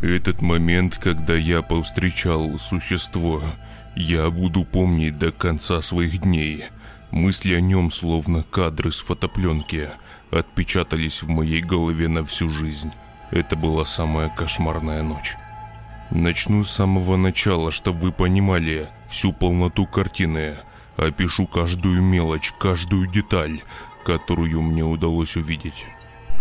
Этот момент, когда я повстречал существо, я буду помнить до конца своих дней. Мысли о нем, словно кадры с фотопленки, отпечатались в моей голове на всю жизнь. Это была самая кошмарная ночь. Начну с самого начала, чтобы вы понимали всю полноту картины. Опишу каждую мелочь, каждую деталь, которую мне удалось увидеть.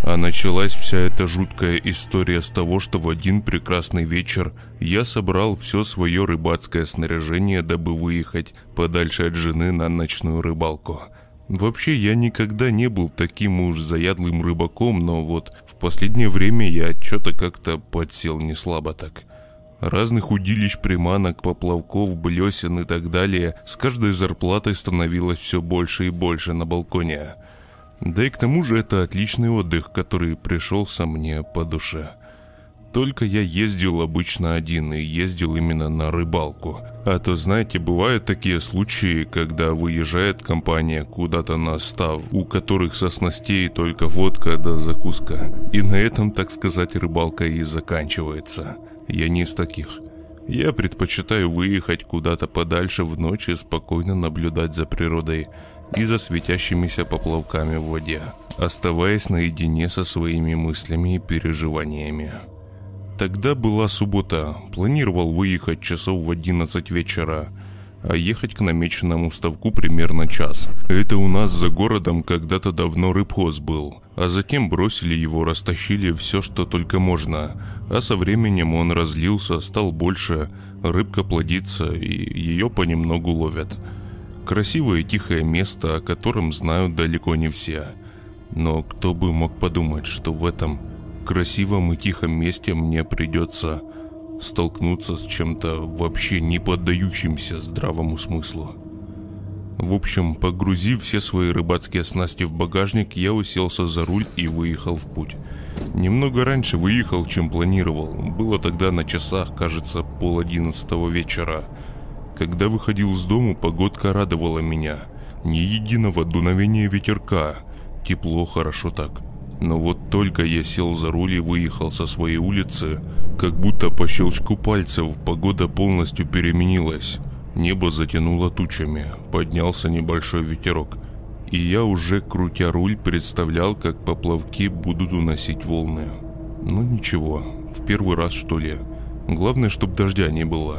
А началась вся эта жуткая история с того, что в один прекрасный вечер я собрал все свое рыбацкое снаряжение, дабы выехать подальше от жены на ночную рыбалку. Вообще я никогда не был таким уж заядлым рыбаком, но вот в последнее время я что-то как-то подсел не слабо так. Разных удилищ, приманок, поплавков, блесен и так далее с каждой зарплатой становилось все больше и больше на балконе – да и к тому же это отличный отдых, который пришелся мне по душе. Только я ездил обычно один и ездил именно на рыбалку. А то, знаете, бывают такие случаи, когда выезжает компания куда-то на став, у которых со снастей только водка да закуска. И на этом, так сказать, рыбалка и заканчивается. Я не из таких. Я предпочитаю выехать куда-то подальше в ночь и спокойно наблюдать за природой и за светящимися поплавками в воде, оставаясь наедине со своими мыслями и переживаниями. Тогда была суббота, планировал выехать часов в 11 вечера, а ехать к намеченному ставку примерно час. Это у нас за городом когда-то давно рыбхоз был, а затем бросили его, растащили все, что только можно, а со временем он разлился, стал больше, рыбка плодится и ее понемногу ловят – Красивое и тихое место, о котором знают далеко не все. Но кто бы мог подумать, что в этом красивом и тихом месте мне придется столкнуться с чем-то вообще не поддающимся здравому смыслу. В общем, погрузив все свои рыбацкие снасти в багажник, я уселся за руль и выехал в путь. Немного раньше выехал, чем планировал. Было тогда на часах, кажется, пол одиннадцатого вечера – когда выходил с дому, погодка радовала меня. Ни единого дуновения ветерка. Тепло, хорошо так. Но вот только я сел за руль и выехал со своей улицы, как будто по щелчку пальцев погода полностью переменилась. Небо затянуло тучами, поднялся небольшой ветерок. И я уже, крутя руль, представлял, как поплавки будут уносить волны. Ну ничего, в первый раз что ли. Главное, чтобы дождя не было.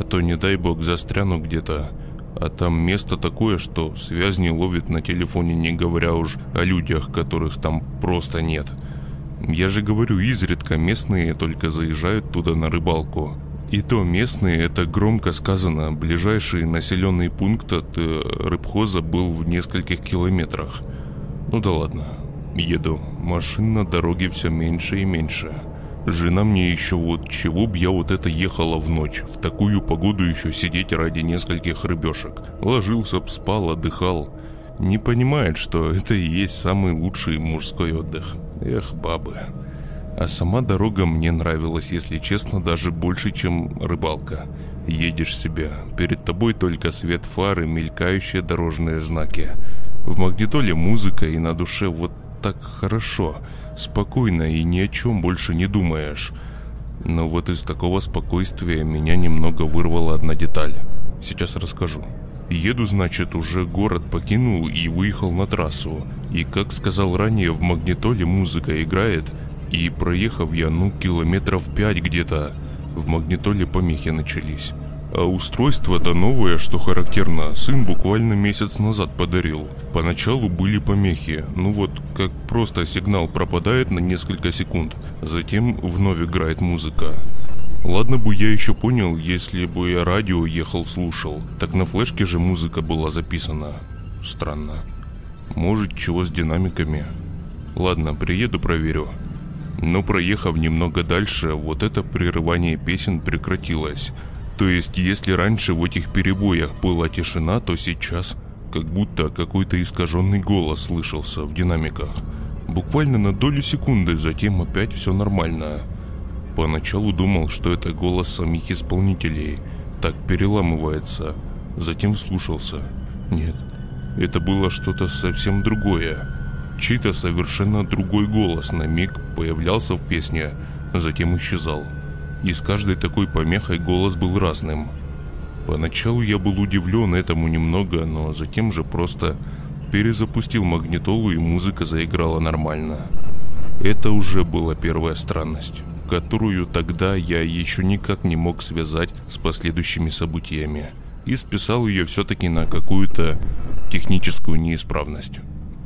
А то, не дай бог, застряну где-то. А там место такое, что связь не ловит на телефоне, не говоря уж о людях, которых там просто нет. Я же говорю, изредка местные только заезжают туда на рыбалку. И то местные, это громко сказано, ближайший населенный пункт от э, рыбхоза был в нескольких километрах. Ну да ладно, еду. Машин на дороге все меньше и меньше. Жена мне еще вот, чего б я вот это ехала в ночь, в такую погоду еще сидеть ради нескольких рыбешек. Ложился б, спал, отдыхал. Не понимает, что это и есть самый лучший мужской отдых. Эх, бабы. А сама дорога мне нравилась, если честно, даже больше, чем рыбалка. Едешь себя, перед тобой только свет фары, мелькающие дорожные знаки. В магнитоле музыка и на душе вот так хорошо – спокойно и ни о чем больше не думаешь. Но вот из такого спокойствия меня немного вырвала одна деталь. Сейчас расскажу. Еду, значит, уже город покинул и выехал на трассу. И, как сказал ранее, в магнитоле музыка играет. И проехав я, ну, километров пять где-то, в магнитоле помехи начались. А устройство-то новое, что характерно, сын буквально месяц назад подарил. Поначалу были помехи, ну вот как просто сигнал пропадает на несколько секунд, затем вновь играет музыка. Ладно бы я еще понял, если бы я радио ехал слушал, так на флешке же музыка была записана. Странно. Может, чего с динамиками? Ладно, приеду проверю. Но проехав немного дальше, вот это прерывание песен прекратилось – то есть, если раньше в этих перебоях была тишина, то сейчас как будто какой-то искаженный голос слышался в динамиках. Буквально на долю секунды, затем опять все нормально. Поначалу думал, что это голос самих исполнителей. Так переламывается. Затем вслушался. Нет, это было что-то совсем другое. Чей-то совершенно другой голос на миг появлялся в песне, затем исчезал. И с каждой такой помехой голос был разным. Поначалу я был удивлен этому немного, но затем же просто перезапустил магнитолу и музыка заиграла нормально. Это уже была первая странность, которую тогда я еще никак не мог связать с последующими событиями и списал ее все-таки на какую-то техническую неисправность.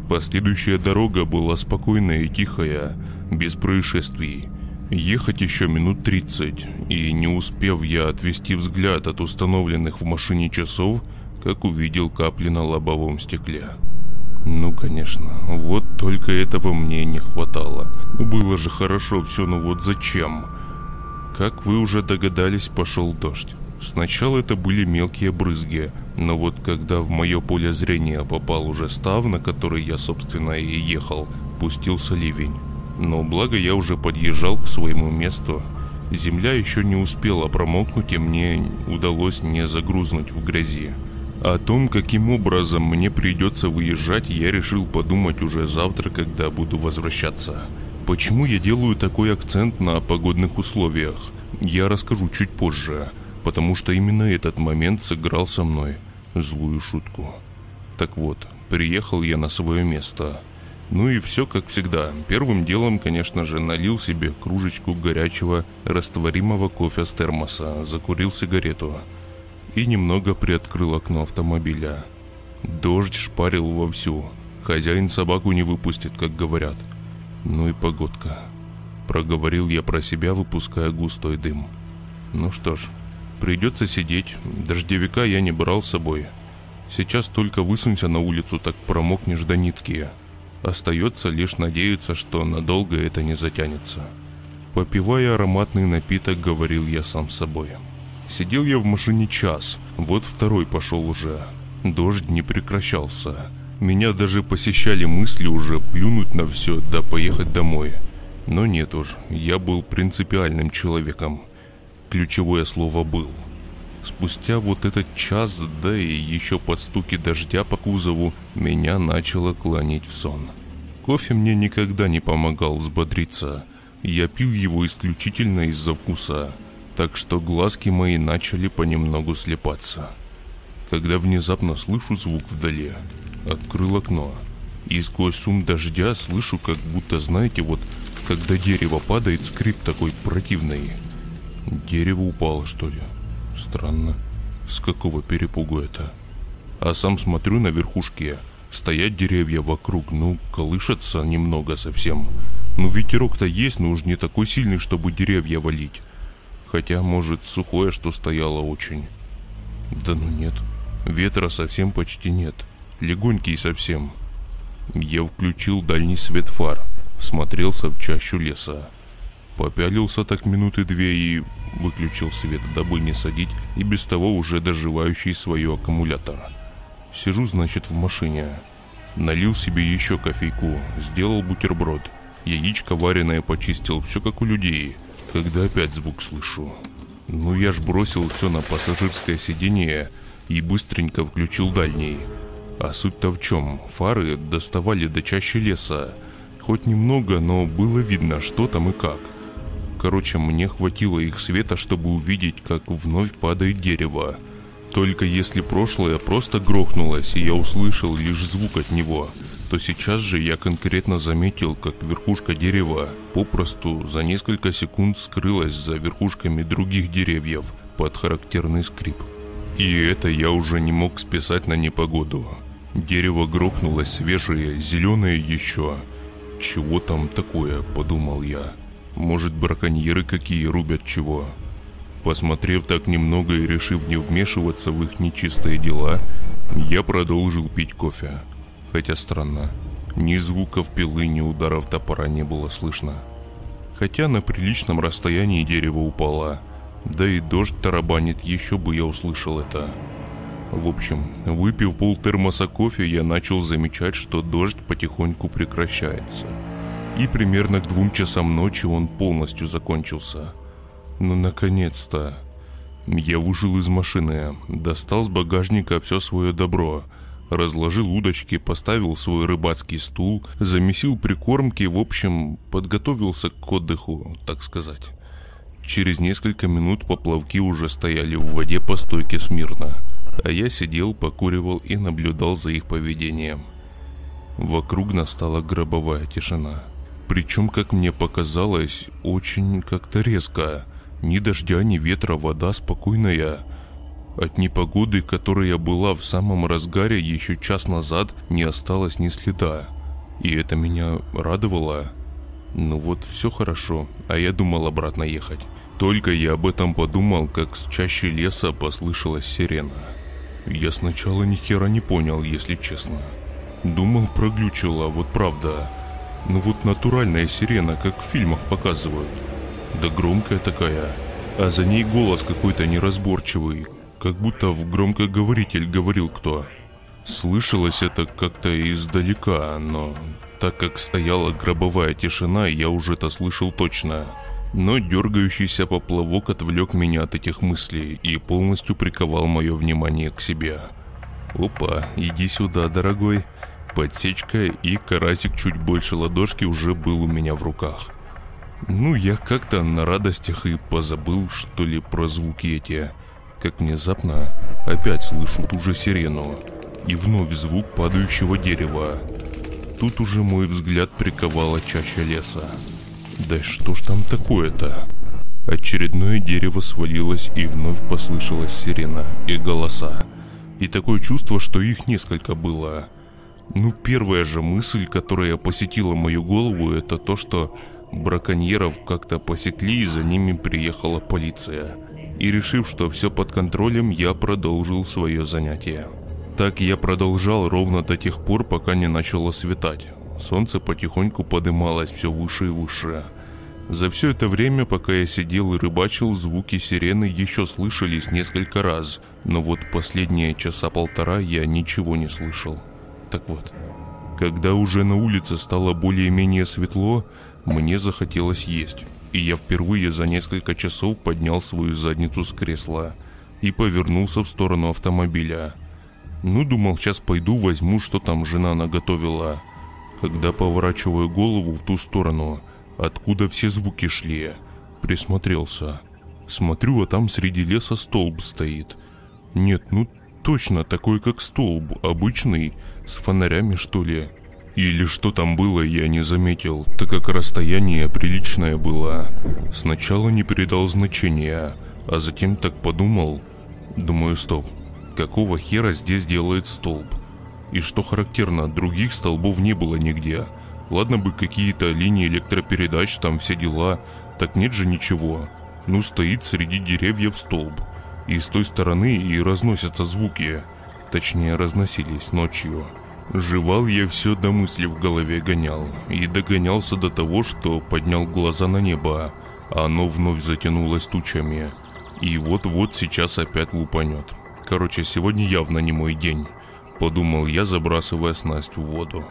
Последующая дорога была спокойная и тихая, без происшествий. Ехать еще минут 30, и не успев я отвести взгляд от установленных в машине часов, как увидел капли на лобовом стекле. Ну, конечно, вот только этого мне не хватало. Было же хорошо все, но вот зачем? Как вы уже догадались, пошел дождь. Сначала это были мелкие брызги, но вот когда в мое поле зрения попал уже став, на который я, собственно, и ехал, пустился ливень. Но благо я уже подъезжал к своему месту. Земля еще не успела промокнуть, и мне удалось не загрузнуть в грязи. О том, каким образом мне придется выезжать, я решил подумать уже завтра, когда буду возвращаться. Почему я делаю такой акцент на погодных условиях, я расскажу чуть позже – потому что именно этот момент сыграл со мной злую шутку. Так вот, приехал я на свое место. Ну и все как всегда. Первым делом, конечно же, налил себе кружечку горячего растворимого кофе с термоса, закурил сигарету и немного приоткрыл окно автомобиля. Дождь шпарил вовсю. Хозяин собаку не выпустит, как говорят. Ну и погодка. Проговорил я про себя, выпуская густой дым. Ну что ж, Придется сидеть. Дождевика я не брал с собой. Сейчас только высунься на улицу, так промокнешь до нитки. Остается лишь надеяться, что надолго это не затянется. Попивая ароматный напиток, говорил я сам собой. Сидел я в машине час, вот второй пошел уже. Дождь не прекращался. Меня даже посещали мысли уже плюнуть на все да поехать домой. Но нет уж, я был принципиальным человеком ключевое слово «был». Спустя вот этот час, да и еще под стуки дождя по кузову, меня начало клонить в сон. Кофе мне никогда не помогал взбодриться. Я пил его исключительно из-за вкуса, так что глазки мои начали понемногу слепаться. Когда внезапно слышу звук вдали, открыл окно, и сквозь шум дождя слышу, как будто, знаете, вот когда дерево падает, скрип такой противный – Дерево упало, что ли? Странно. С какого перепугу это? А сам смотрю на верхушке. Стоят деревья вокруг, ну, колышется немного совсем. Ну, ветерок-то есть, но уж не такой сильный, чтобы деревья валить. Хотя, может, сухое, что стояло очень. Да ну нет. Ветра совсем почти нет. Легонький совсем. Я включил дальний свет фар. Смотрелся в чащу леса. Попялился так минуты две и выключил свет, дабы не садить и без того уже доживающий свое аккумулятор. Сижу, значит, в машине. Налил себе еще кофейку, сделал бутерброд. Яичко вареное почистил, все как у людей, когда опять звук слышу. Ну я ж бросил все на пассажирское сиденье и быстренько включил дальний. А суть-то в чем? Фары доставали до чаще леса. Хоть немного, но было видно, что там и как. Короче, мне хватило их света, чтобы увидеть, как вновь падает дерево. Только если прошлое просто грохнулось, и я услышал лишь звук от него, то сейчас же я конкретно заметил, как верхушка дерева попросту за несколько секунд скрылась за верхушками других деревьев под характерный скрип. И это я уже не мог списать на непогоду. Дерево грохнулось свежее, зеленое еще. Чего там такое, подумал я. Может, браконьеры какие рубят чего? Посмотрев так немного и решив не вмешиваться в их нечистые дела, я продолжил пить кофе. Хотя странно, ни звуков пилы, ни ударов топора не было слышно. Хотя на приличном расстоянии дерево упало, да и дождь тарабанит, еще бы я услышал это. В общем, выпив пол термоса кофе, я начал замечать, что дождь потихоньку прекращается – и примерно к двум часам ночи он полностью закончился. Ну, наконец-то. Я вышел из машины, достал с багажника все свое добро, разложил удочки, поставил свой рыбацкий стул, замесил прикормки, в общем, подготовился к отдыху, так сказать. Через несколько минут поплавки уже стояли в воде по стойке смирно, а я сидел, покуривал и наблюдал за их поведением. Вокруг настала гробовая тишина. Причем, как мне показалось, очень как-то резко. Ни дождя, ни ветра, вода спокойная. От непогоды, которая была в самом разгаре еще час назад, не осталось ни следа. И это меня радовало. Ну вот, все хорошо, а я думал обратно ехать. Только я об этом подумал, как с чаще леса послышалась сирена. Я сначала ни хера не понял, если честно. Думал, проглючила, вот правда. Ну вот натуральная сирена, как в фильмах показывают. Да громкая такая. А за ней голос какой-то неразборчивый, как будто в громкоговоритель говорил кто. Слышалось это как-то издалека, но так как стояла гробовая тишина, я уже это слышал точно. Но дергающийся поплавок отвлек меня от этих мыслей и полностью приковал мое внимание к себе. «Опа, иди сюда, дорогой!» Подсечка и карасик чуть больше ладошки уже был у меня в руках. Ну, я как-то на радостях и позабыл, что ли, про звуки эти. Как внезапно опять слышу ту же сирену. И вновь звук падающего дерева. Тут уже мой взгляд приковала чаще леса. Да что ж там такое-то? Очередное дерево свалилось и вновь послышалась сирена и голоса. И такое чувство, что их несколько было. Ну, первая же мысль, которая посетила мою голову, это то, что браконьеров как-то посекли и за ними приехала полиция. И решив, что все под контролем, я продолжил свое занятие. Так я продолжал ровно до тех пор, пока не начало светать. Солнце потихоньку подымалось все выше и выше. За все это время, пока я сидел и рыбачил, звуки сирены еще слышались несколько раз, но вот последние часа полтора я ничего не слышал. Так вот, когда уже на улице стало более-менее светло, мне захотелось есть, и я впервые за несколько часов поднял свою задницу с кресла и повернулся в сторону автомобиля. Ну, думал, сейчас пойду возьму, что там жена наготовила. Когда поворачиваю голову в ту сторону, откуда все звуки шли, присмотрелся. Смотрю, а там среди леса столб стоит. Нет, ну точно такой, как столб, обычный, с фонарями что ли. Или что там было, я не заметил, так как расстояние приличное было. Сначала не передал значения, а затем так подумал. Думаю, стоп, какого хера здесь делает столб? И что характерно, других столбов не было нигде. Ладно бы какие-то линии электропередач, там все дела, так нет же ничего. Ну стоит среди деревьев столб. И с той стороны и разносятся звуки. Точнее, разносились ночью. Жевал я все до мысли в голове гонял. И догонялся до того, что поднял глаза на небо. А оно вновь затянулось тучами. И вот-вот сейчас опять лупанет. Короче, сегодня явно не мой день. Подумал я, забрасывая снасть в воду.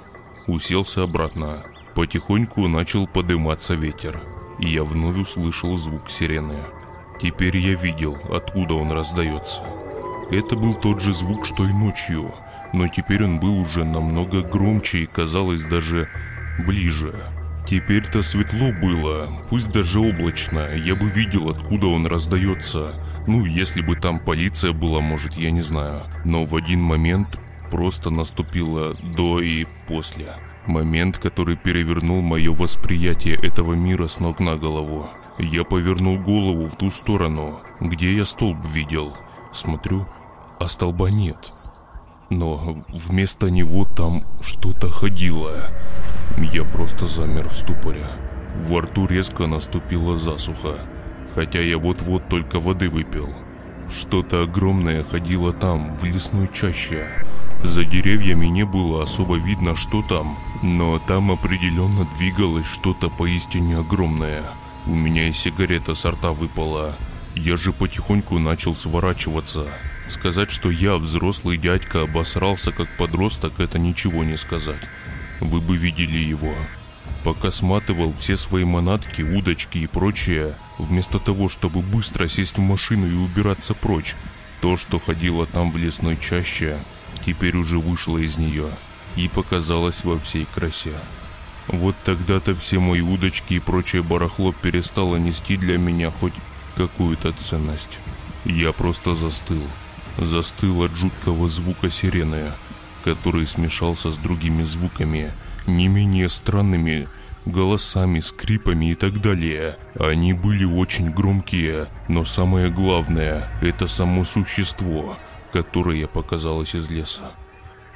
Уселся обратно. Потихоньку начал подниматься ветер. И я вновь услышал звук сирены. Теперь я видел, откуда он раздается. Это был тот же звук, что и ночью, но теперь он был уже намного громче и казалось даже ближе. Теперь-то светло было, пусть даже облачно, я бы видел, откуда он раздается. Ну, если бы там полиция была, может, я не знаю. Но в один момент просто наступило до и после. Момент, который перевернул мое восприятие этого мира с ног на голову. Я повернул голову в ту сторону, где я столб видел. Смотрю, а столба нет. Но вместо него там что-то ходило. Я просто замер в ступоре. Во рту резко наступила засуха, хотя я вот-вот только воды выпил. Что-то огромное ходило там, в лесной чаще. За деревьями не было особо видно, что там, но там определенно двигалось что-то поистине огромное – у меня и сигарета с рта выпала. Я же потихоньку начал сворачиваться. Сказать, что я, взрослый дядька, обосрался как подросток, это ничего не сказать. Вы бы видели его. Пока сматывал все свои манатки, удочки и прочее, вместо того, чтобы быстро сесть в машину и убираться прочь, то, что ходило там в лесной чаще, теперь уже вышло из нее и показалось во всей красе. Вот тогда-то все мои удочки и прочее барахло перестало нести для меня хоть какую-то ценность. Я просто застыл. Застыл от жуткого звука сирены, который смешался с другими звуками, не менее странными, голосами, скрипами и так далее. Они были очень громкие, но самое главное – это само существо, которое показалось из леса.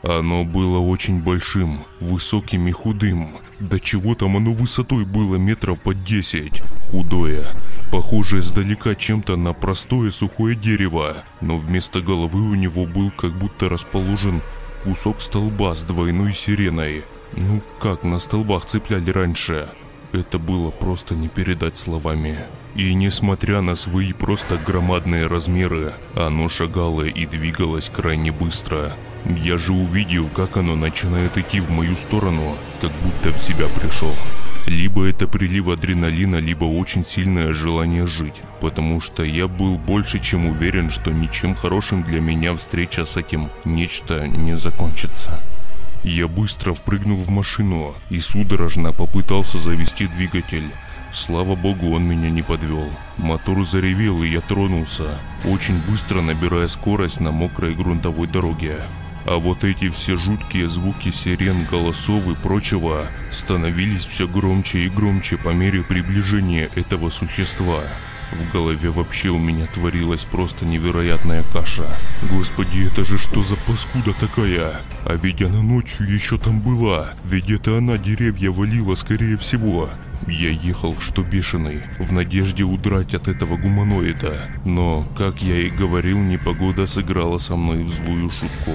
Оно было очень большим, высоким и худым. До чего там оно высотой было метров под десять. Худое, похожее издалека чем-то на простое сухое дерево, но вместо головы у него был как будто расположен кусок столба с двойной сиреной. Ну как на столбах цепляли раньше. Это было просто не передать словами. И несмотря на свои просто громадные размеры, оно шагало и двигалось крайне быстро. Я же увидел, как оно начинает идти в мою сторону, как будто в себя пришел. Либо это прилив адреналина, либо очень сильное желание жить, потому что я был больше чем уверен, что ничем хорошим для меня встреча с этим нечто не закончится. Я быстро впрыгнул в машину и судорожно попытался завести двигатель. Слава богу, он меня не подвел. Мотор заревел, и я тронулся, очень быстро набирая скорость на мокрой грунтовой дороге. А вот эти все жуткие звуки сирен, голосов и прочего становились все громче и громче по мере приближения этого существа. В голове вообще у меня творилась просто невероятная каша. Господи, это же что за паскуда такая? А ведь она ночью еще там была. Ведь это она деревья валила, скорее всего. Я ехал, что бешеный, в надежде удрать от этого гуманоида. Но, как я и говорил, непогода сыграла со мной в злую шутку.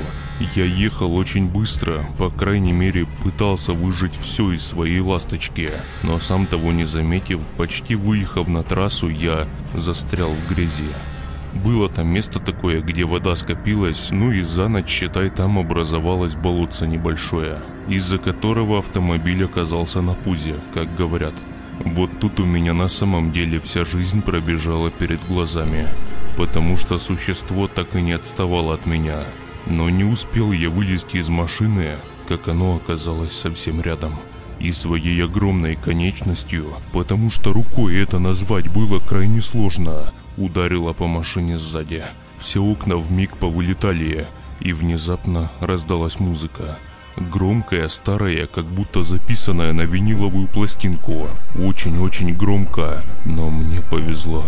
Я ехал очень быстро, по крайней мере пытался выжить все из своей ласточки. Но сам того не заметив, почти выехав на трассу, я застрял в грязи. Было там место такое, где вода скопилась, ну и за ночь, считай, там образовалось болотце небольшое, из-за которого автомобиль оказался на пузе, как говорят. Вот тут у меня на самом деле вся жизнь пробежала перед глазами, потому что существо так и не отставало от меня. Но не успел я вылезти из машины, как оно оказалось совсем рядом. И своей огромной конечностью, потому что рукой это назвать было крайне сложно, ударила по машине сзади. Все окна в миг повылетали, и внезапно раздалась музыка. Громкая, старая, как будто записанная на виниловую пластинку. Очень-очень громко, но мне повезло.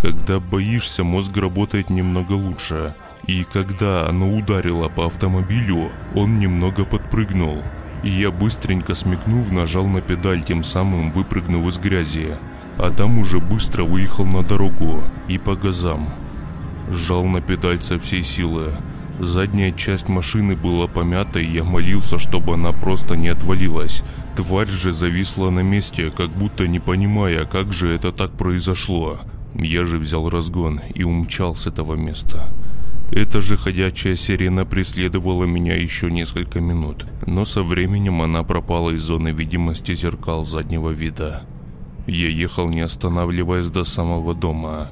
Когда боишься, мозг работает немного лучше. И когда оно ударило по автомобилю, он немного подпрыгнул. И я быстренько смекнув, нажал на педаль, тем самым выпрыгнув из грязи. Адам уже быстро выехал на дорогу и по газам. Сжал на педаль со всей силы. Задняя часть машины была помята, и я молился, чтобы она просто не отвалилась. Тварь же зависла на месте, как будто не понимая, как же это так произошло. Я же взял разгон и умчал с этого места. Эта же ходячая сирена преследовала меня еще несколько минут, но со временем она пропала из зоны видимости зеркал заднего вида. Я ехал не останавливаясь до самого дома.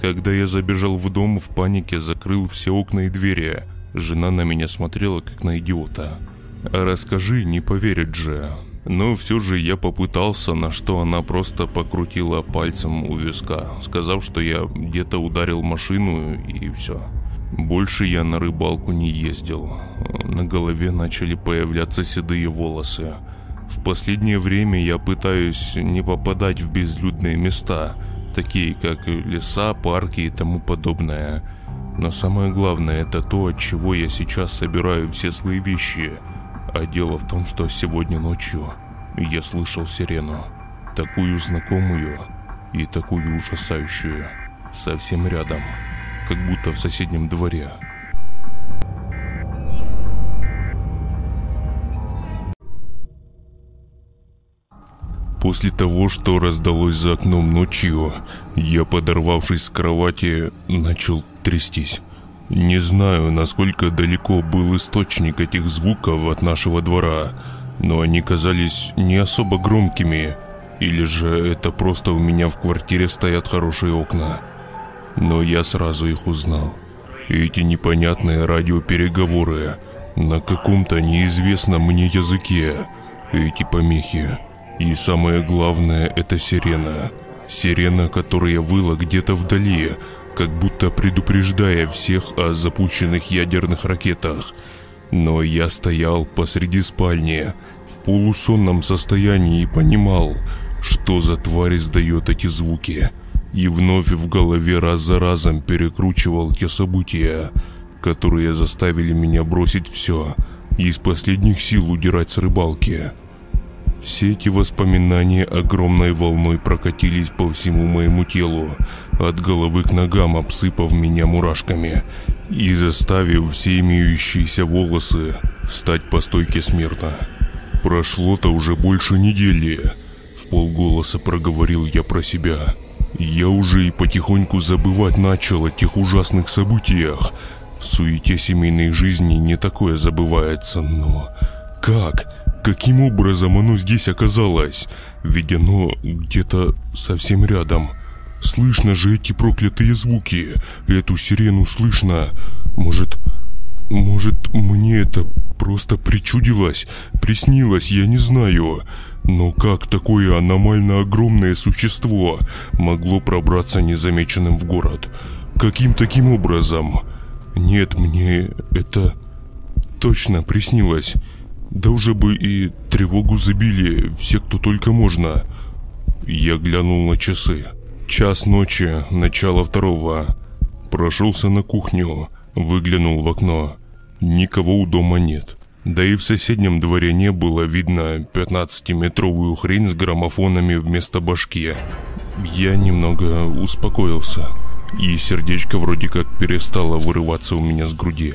Когда я забежал в дом, в панике закрыл все окна и двери. Жена на меня смотрела, как на идиота. «Расскажи, не поверит же». Но все же я попытался, на что она просто покрутила пальцем у виска, сказав, что я где-то ударил машину и все. Больше я на рыбалку не ездил. На голове начали появляться седые волосы. В последнее время я пытаюсь не попадать в безлюдные места, такие как леса, парки и тому подобное. Но самое главное это то, от чего я сейчас собираю все свои вещи. А дело в том, что сегодня ночью я слышал сирену. Такую знакомую и такую ужасающую. Совсем рядом, как будто в соседнем дворе. После того, что раздалось за окном ночью, я, подорвавшись с кровати, начал трястись. Не знаю, насколько далеко был источник этих звуков от нашего двора, но они казались не особо громкими, или же это просто у меня в квартире стоят хорошие окна. Но я сразу их узнал. Эти непонятные радиопереговоры на каком-то неизвестном мне языке эти помехи. И самое главное, это сирена. Сирена, которая выла где-то вдали, как будто предупреждая всех о запущенных ядерных ракетах. Но я стоял посреди спальни, в полусонном состоянии и понимал, что за тварь издает эти звуки. И вновь в голове раз за разом перекручивал те события, которые заставили меня бросить все и из последних сил удирать с рыбалки. Все эти воспоминания огромной волной прокатились по всему моему телу, от головы к ногам обсыпав меня мурашками и заставив все имеющиеся волосы встать по стойке смирно. Прошло-то уже больше недели, в полголоса проговорил я про себя. Я уже и потихоньку забывать начал о тех ужасных событиях. В суете семейной жизни не такое забывается, но... Как? Каким образом оно здесь оказалось? Ведь оно где-то совсем рядом. Слышно же эти проклятые звуки. Эту сирену слышно. Может, может, мне это просто причудилось, приснилось, я не знаю. Но как такое аномально огромное существо могло пробраться незамеченным в город? Каким таким образом? Нет, мне это точно приснилось. Да уже бы и тревогу забили все, кто только можно. Я глянул на часы. Час ночи, начало второго. Прошелся на кухню, выглянул в окно. Никого у дома нет. Да и в соседнем дворе не было видно 15-метровую хрень с граммофонами вместо башки. Я немного успокоился, и сердечко вроде как перестало вырываться у меня с груди.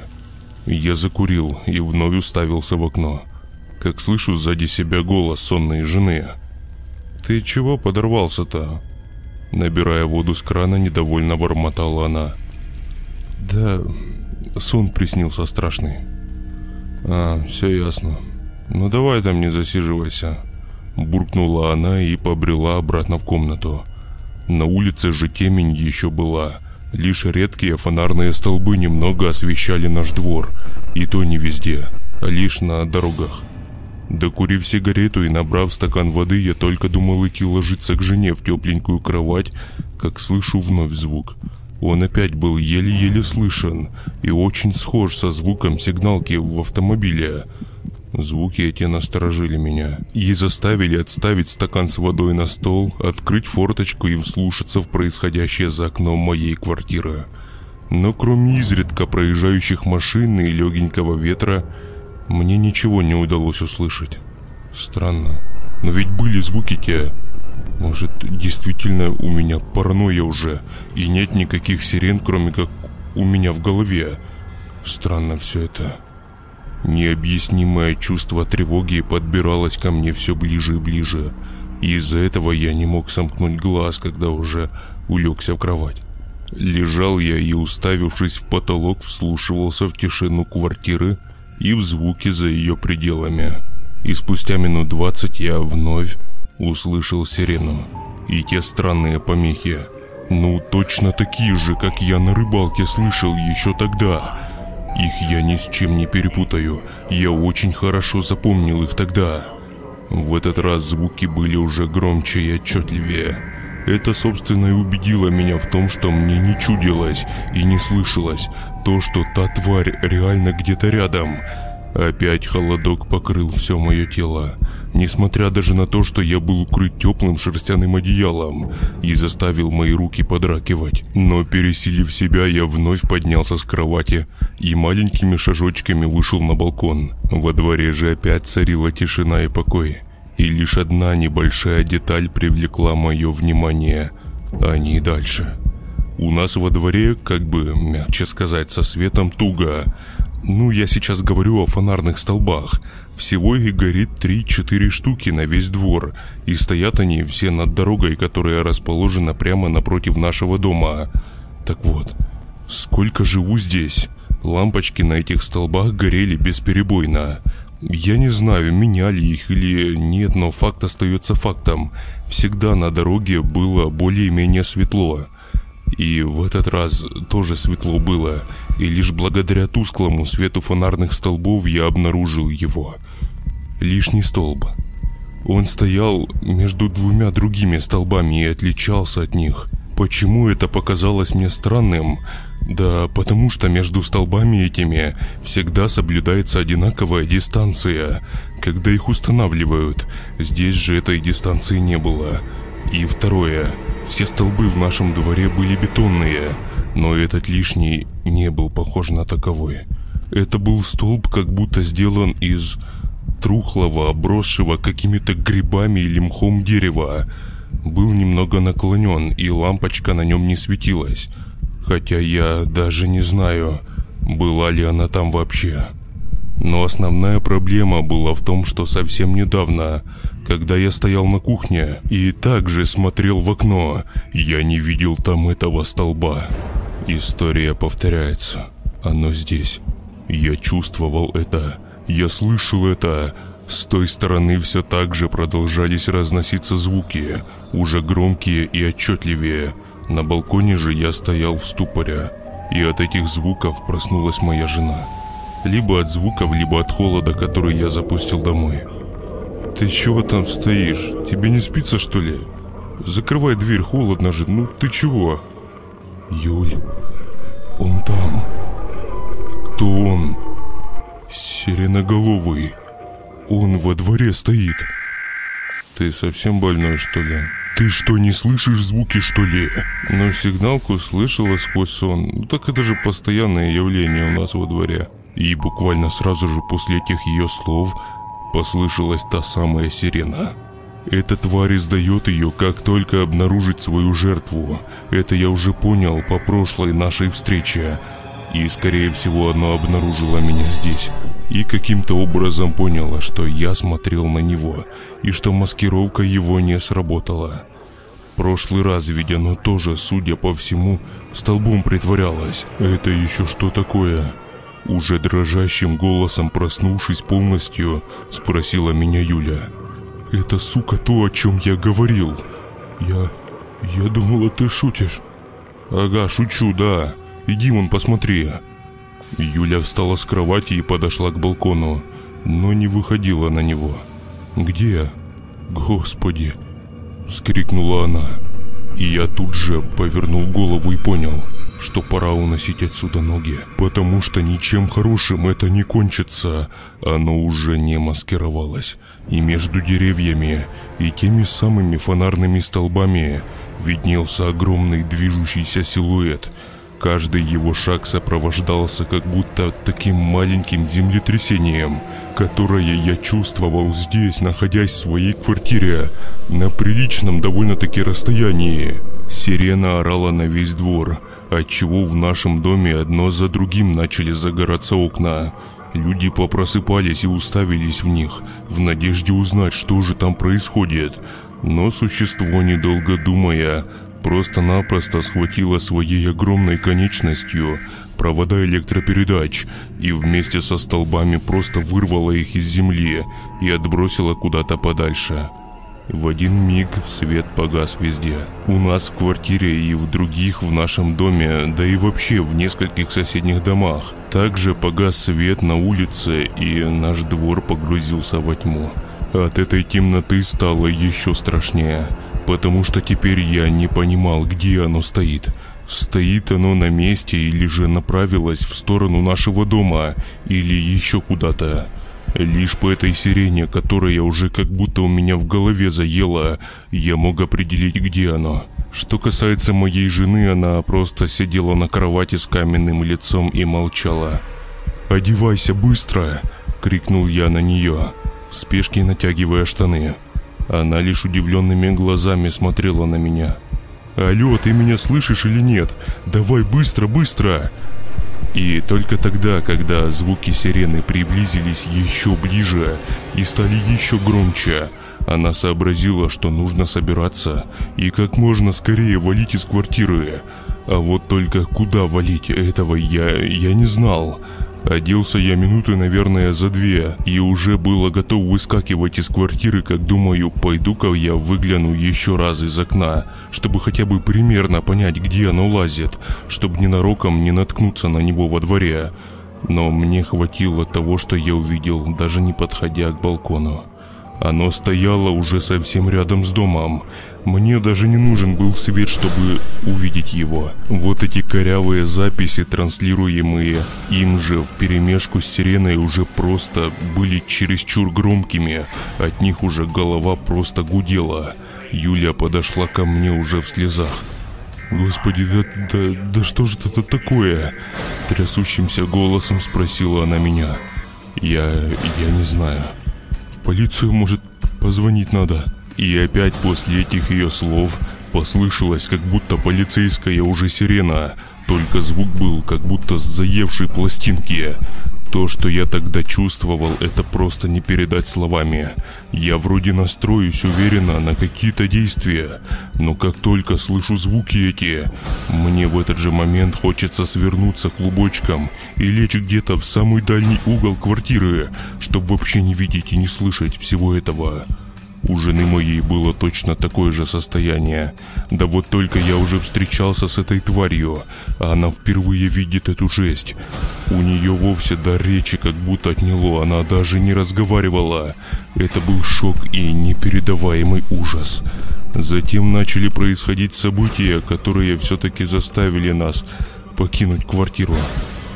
Я закурил и вновь уставился в окно. Как слышу сзади себя голос сонной жены. «Ты чего подорвался-то?» Набирая воду с крана, недовольно бормотала она. «Да, сон приснился страшный». «А, все ясно. Ну давай там не засиживайся». Буркнула она и побрела обратно в комнату. На улице же темень еще была – Лишь редкие фонарные столбы немного освещали наш двор, и то не везде, а лишь на дорогах. Докурив сигарету и набрав стакан воды, я только думал идти ложиться к жене в тепленькую кровать, как слышу вновь звук. Он опять был еле-еле слышен и очень схож со звуком сигналки в автомобиле – Звуки эти насторожили меня и заставили отставить стакан с водой на стол, открыть форточку и вслушаться в происходящее за окном моей квартиры. Но кроме изредка проезжающих машин и легенького ветра, мне ничего не удалось услышать. Странно. Но ведь были звуки те. Может, действительно у меня паранойя уже, и нет никаких сирен, кроме как у меня в голове. Странно все это. Необъяснимое чувство тревоги подбиралось ко мне все ближе и ближе. И из-за этого я не мог сомкнуть глаз, когда уже улегся в кровать. Лежал я и, уставившись в потолок, вслушивался в тишину квартиры и в звуки за ее пределами. И спустя минут двадцать я вновь услышал сирену и те странные помехи. Ну, точно такие же, как я на рыбалке слышал еще тогда – их я ни с чем не перепутаю. Я очень хорошо запомнил их тогда. В этот раз звуки были уже громче и отчетливее. Это, собственно, и убедило меня в том, что мне не чудилось и не слышалось то, что та тварь реально где-то рядом – Опять холодок покрыл все мое тело, несмотря даже на то, что я был укрыт теплым шерстяным одеялом и заставил мои руки подракивать. Но пересилив себя, я вновь поднялся с кровати и маленькими шажочками вышел на балкон. Во дворе же опять царила тишина и покой. И лишь одна небольшая деталь привлекла мое внимание, а не дальше. У нас во дворе, как бы, мягче сказать, со светом туго, ну, я сейчас говорю о фонарных столбах. Всего их горит 3-4 штуки на весь двор, и стоят они все над дорогой, которая расположена прямо напротив нашего дома. Так вот, сколько живу здесь, лампочки на этих столбах горели бесперебойно. Я не знаю, меняли их или нет, но факт остается фактом. Всегда на дороге было более-менее светло. И в этот раз тоже светло было, и лишь благодаря тусклому свету фонарных столбов я обнаружил его. лишний столб. Он стоял между двумя другими столбами и отличался от них. Почему это показалось мне странным? Да потому что между столбами этими всегда соблюдается одинаковая дистанция, когда их устанавливают. Здесь же этой дистанции не было. И второе. Все столбы в нашем дворе были бетонные, но этот лишний не был похож на таковой. Это был столб, как будто сделан из трухлого, обросшего какими-то грибами или мхом дерева. Был немного наклонен, и лампочка на нем не светилась. Хотя я даже не знаю, была ли она там вообще. Но основная проблема была в том, что совсем недавно, когда я стоял на кухне и также смотрел в окно, я не видел там этого столба. История повторяется. Оно здесь. Я чувствовал это. Я слышал это. С той стороны все так же продолжались разноситься звуки, уже громкие и отчетливее. На балконе же я стоял в ступоре, и от этих звуков проснулась моя жена. Либо от звуков, либо от холода, который я запустил домой. «Ты чего там стоишь? Тебе не спится, что ли? Закрывай дверь, холодно же, ну ты чего?» «Юль, он там». «Кто он?» «Сиреноголовый. Он во дворе стоит». «Ты совсем больной, что ли?» «Ты что, не слышишь звуки, что ли?» Но сигналку слышала сквозь сон. Ну так это же постоянное явление у нас во дворе. И буквально сразу же после этих ее слов послышалась та самая сирена. Эта тварь издает ее, как только обнаружит свою жертву. Это я уже понял по прошлой нашей встрече. И, скорее всего, оно обнаружило меня здесь. И каким-то образом поняло, что я смотрел на него, и что маскировка его не сработала. Прошлый раз ведь оно тоже, судя по всему, столбом притворялось. Это еще что такое? Уже дрожащим голосом проснувшись полностью, спросила меня Юля. «Это, сука, то, о чем я говорил. Я... я думала, ты шутишь». «Ага, шучу, да. Иди вон посмотри». Юля встала с кровати и подошла к балкону, но не выходила на него. «Где?» «Господи!» — скрикнула она. И я тут же повернул голову и понял — что пора уносить отсюда ноги, потому что ничем хорошим это не кончится. Оно уже не маскировалось. И между деревьями и теми самыми фонарными столбами виднелся огромный движущийся силуэт. Каждый его шаг сопровождался как будто таким маленьким землетрясением, которое я чувствовал здесь, находясь в своей квартире, на приличном довольно-таки расстоянии. Сирена орала на весь двор, отчего в нашем доме одно за другим начали загораться окна. Люди попросыпались и уставились в них, в надежде узнать, что же там происходит. Но существо, недолго думая, просто-напросто схватило своей огромной конечностью провода электропередач и вместе со столбами просто вырвало их из земли и отбросило куда-то подальше. В один миг свет погас везде. У нас в квартире и в других в нашем доме, да и вообще в нескольких соседних домах. Также погас свет на улице и наш двор погрузился во тьму. От этой темноты стало еще страшнее, потому что теперь я не понимал, где оно стоит. Стоит оно на месте или же направилось в сторону нашего дома или еще куда-то. Лишь по этой сирене, которая уже как будто у меня в голове заела, я мог определить, где она. Что касается моей жены, она просто сидела на кровати с каменным лицом и молчала. «Одевайся быстро!» — крикнул я на нее, в спешке натягивая штаны. Она лишь удивленными глазами смотрела на меня. «Алло, ты меня слышишь или нет? Давай быстро, быстро!» И только тогда, когда звуки сирены приблизились еще ближе и стали еще громче, она сообразила, что нужно собираться и как можно скорее валить из квартиры. А вот только куда валить этого я, я не знал. Оделся я минуты, наверное, за две, и уже было готов выскакивать из квартиры, как думаю, пойду-ка я выгляну еще раз из окна, чтобы хотя бы примерно понять, где оно лазит, чтобы ненароком не наткнуться на него во дворе. Но мне хватило того, что я увидел, даже не подходя к балкону. Оно стояло уже совсем рядом с домом. Мне даже не нужен был свет, чтобы увидеть его. Вот эти корявые записи, транслируемые им же в перемешку с сиреной, уже просто были чересчур громкими. От них уже голова просто гудела. Юля подошла ко мне уже в слезах. «Господи, да, да, да что же это такое?» Трясущимся голосом спросила она меня. «Я... я не знаю. Полицию, может, позвонить надо?» И опять после этих ее слов послышалось, как будто полицейская уже сирена, только звук был, как будто с заевшей пластинки. То, что я тогда чувствовал, это просто не передать словами. Я вроде настроюсь уверенно на какие-то действия, но как только слышу звуки эти, мне в этот же момент хочется свернуться клубочком и лечь где-то в самый дальний угол квартиры, чтобы вообще не видеть и не слышать всего этого. У жены моей было точно такое же состояние. Да вот только я уже встречался с этой тварью, а она впервые видит эту жесть. У нее вовсе до речи как будто отняло, она даже не разговаривала. Это был шок и непередаваемый ужас. Затем начали происходить события, которые все-таки заставили нас покинуть квартиру.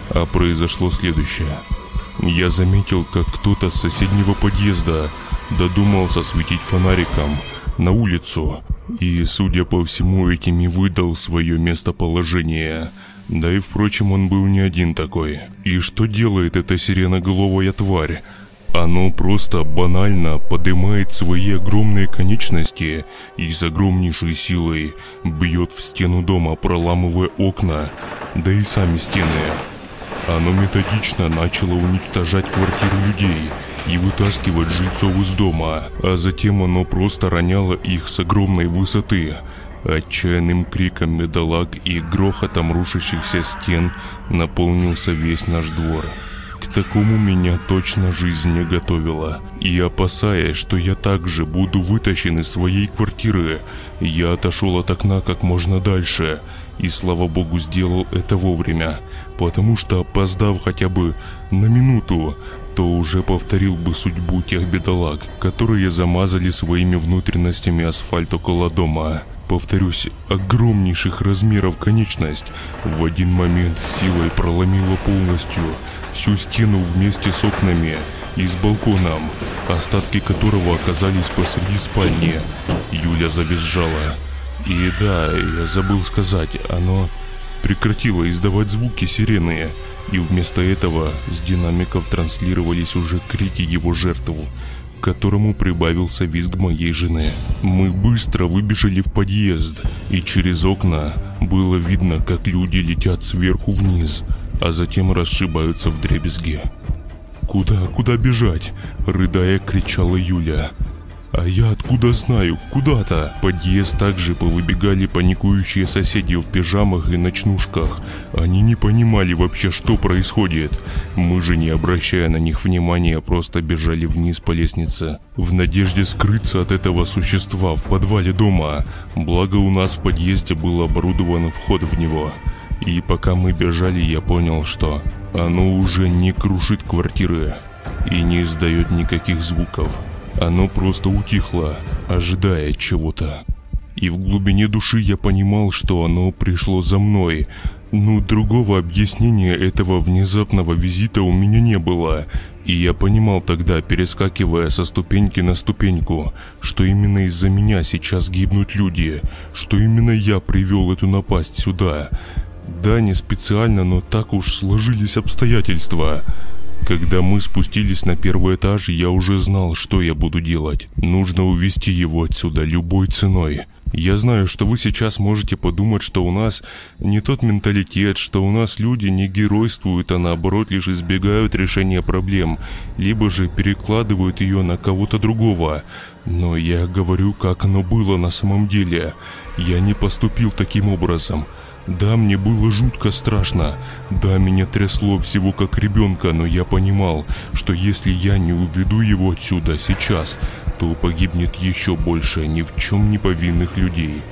А произошло следующее. Я заметил, как кто-то с соседнего подъезда додумался светить фонариком на улицу и, судя по всему, этим и выдал свое местоположение. Да и, впрочем, он был не один такой. И что делает эта сиреноголовая тварь? Оно просто банально поднимает свои огромные конечности и с огромнейшей силой бьет в стену дома, проламывая окна, да и сами стены. Оно методично начало уничтожать квартиры людей и вытаскивать жильцов из дома, а затем оно просто роняло их с огромной высоты. Отчаянным криком медалак и грохотом рушащихся стен наполнился весь наш двор. К такому меня точно жизнь не готовила. И опасаясь, что я также буду вытащен из своей квартиры, я отошел от окна как можно дальше – и слава богу сделал это вовремя, потому что опоздав хотя бы на минуту, то уже повторил бы судьбу тех бедолаг, которые замазали своими внутренностями асфальт около дома. Повторюсь, огромнейших размеров конечность в один момент силой проломила полностью всю стену вместе с окнами и с балконом, остатки которого оказались посреди спальни. Юля завизжала. И да, я забыл сказать, оно прекратило издавать звуки сирены, и вместо этого с динамиков транслировались уже крики его жертв, к которому прибавился визг моей жены. Мы быстро выбежали в подъезд, и через окна было видно, как люди летят сверху вниз, а затем расшибаются в дребезги. «Куда, куда бежать?» – рыдая кричала Юля. А я откуда знаю? Куда-то. Подъезд также повыбегали паникующие соседи в пижамах и ночнушках. Они не понимали вообще, что происходит. Мы же, не обращая на них внимания, просто бежали вниз по лестнице. В надежде скрыться от этого существа в подвале дома. Благо у нас в подъезде был оборудован вход в него. И пока мы бежали, я понял, что оно уже не крушит квартиры и не издает никаких звуков. Оно просто утихло, ожидая чего-то. И в глубине души я понимал, что оно пришло за мной. Ну, другого объяснения этого внезапного визита у меня не было. И я понимал тогда, перескакивая со ступеньки на ступеньку, что именно из-за меня сейчас гибнут люди, что именно я привел эту напасть сюда. Да, не специально, но так уж сложились обстоятельства. Когда мы спустились на первый этаж, я уже знал, что я буду делать. Нужно увести его отсюда любой ценой. Я знаю, что вы сейчас можете подумать, что у нас не тот менталитет, что у нас люди не геройствуют, а наоборот лишь избегают решения проблем, либо же перекладывают ее на кого-то другого. Но я говорю, как оно было на самом деле. Я не поступил таким образом. Да, мне было жутко страшно. Да, меня трясло всего как ребенка, но я понимал, что если я не уведу его отсюда сейчас, то погибнет еще больше ни в чем не повинных людей.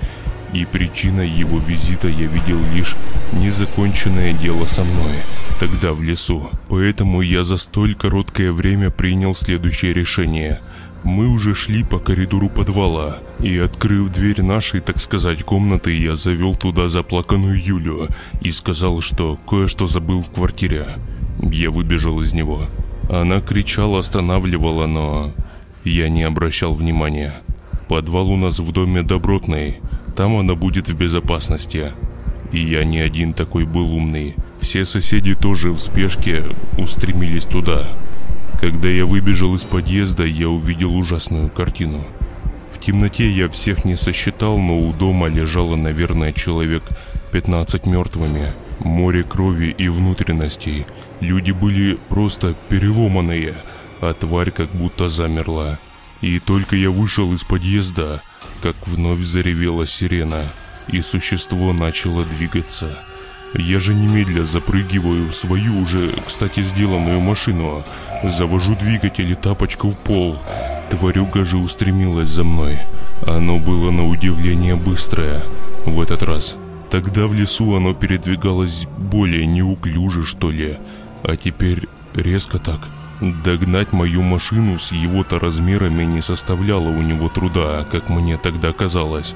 И причиной его визита я видел лишь незаконченное дело со мной – тогда в лесу. Поэтому я за столь короткое время принял следующее решение. Мы уже шли по коридору подвала, и, открыв дверь нашей, так сказать, комнаты, я завел туда заплаканную Юлю и сказал, что кое-что забыл в квартире. Я выбежал из него. Она кричала, останавливала, но я не обращал внимания. Подвал у нас в доме добротный, там она будет в безопасности. И я не один такой был умный. Все соседи тоже в спешке устремились туда. Когда я выбежал из подъезда, я увидел ужасную картину. В темноте я всех не сосчитал, но у дома лежало, наверное, человек 15 мертвыми. Море крови и внутренностей. Люди были просто переломанные, а тварь как будто замерла. И только я вышел из подъезда, как вновь заревела сирена, и существо начало двигаться. Я же немедля запрыгиваю в свою уже, кстати, сделанную машину, завожу двигатель и тапочку в пол. Тварюга же устремилась за мной. Оно было на удивление быстрое в этот раз. Тогда в лесу оно передвигалось более неуклюже, что ли, а теперь резко так. Догнать мою машину с его-то размерами не составляло у него труда, как мне тогда казалось,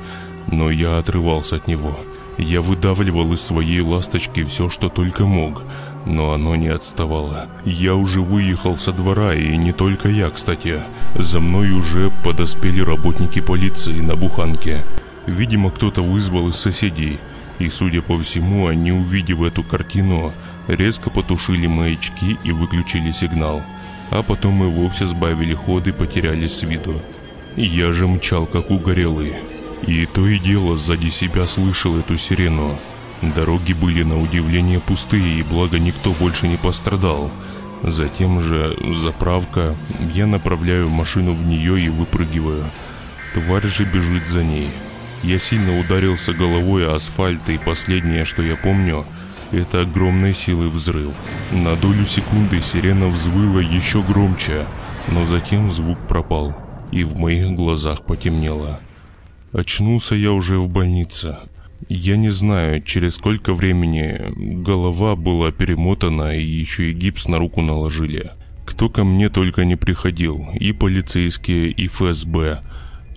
но я отрывался от него. Я выдавливал из своей ласточки все, что только мог, но оно не отставало. Я уже выехал со двора, и не только я, кстати. За мной уже подоспели работники полиции на буханке. Видимо, кто-то вызвал из соседей, и, судя по всему, они, увидев эту картину, резко потушили маячки и выключили сигнал. А потом мы вовсе сбавили ход и потерялись с виду. Я же мчал, как угорелый. И то и дело сзади себя слышал эту сирену. Дороги были на удивление пустые, и благо никто больше не пострадал. Затем же заправка, я направляю машину в нее и выпрыгиваю. Тварь же бежит за ней. Я сильно ударился головой о асфальт, и последнее, что я помню, это огромной силы взрыв. На долю секунды сирена взвыла еще громче, но затем звук пропал, и в моих глазах потемнело. Очнулся я уже в больнице. Я не знаю, через сколько времени голова была перемотана и еще и гипс на руку наложили. Кто ко мне только не приходил, и полицейские, и ФСБ.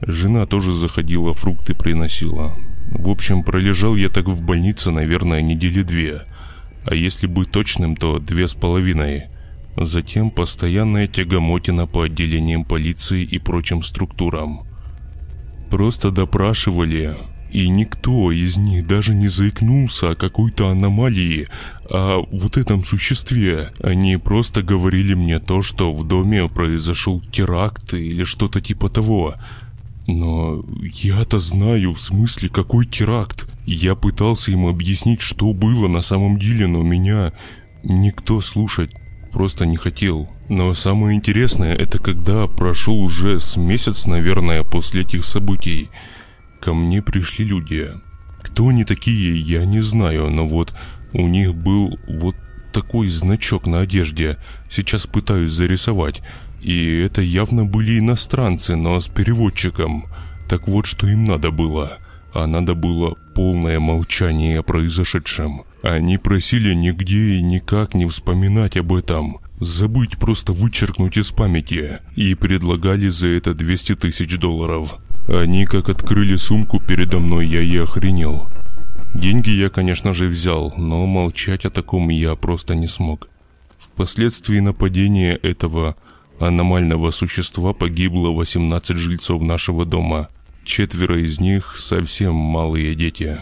Жена тоже заходила, фрукты приносила. В общем, пролежал я так в больнице, наверное, недели две. А если быть точным, то две с половиной. Затем постоянная тягомотина по отделениям полиции и прочим структурам. Просто допрашивали, и никто из них даже не заикнулся о какой-то аномалии, а вот этом существе. Они просто говорили мне то, что в доме произошел теракт или что-то типа того. Но я-то знаю, в смысле, какой теракт. Я пытался им объяснить, что было на самом деле, но меня никто слушать просто не хотел. Но самое интересное, это когда прошел уже с месяц, наверное, после этих событий. Ко мне пришли люди. Кто они такие, я не знаю, но вот у них был вот такой значок на одежде. Сейчас пытаюсь зарисовать. И это явно были иностранцы, но с переводчиком. Так вот, что им надо было. А надо было полное молчание о произошедшем. Они просили нигде и никак не вспоминать об этом забыть просто вычеркнуть из памяти и предлагали за это 200 тысяч долларов. Они как открыли сумку передо мной, я и охренел. Деньги я, конечно же, взял, но молчать о таком я просто не смог. Впоследствии нападения этого аномального существа погибло 18 жильцов нашего дома. Четверо из них совсем малые дети.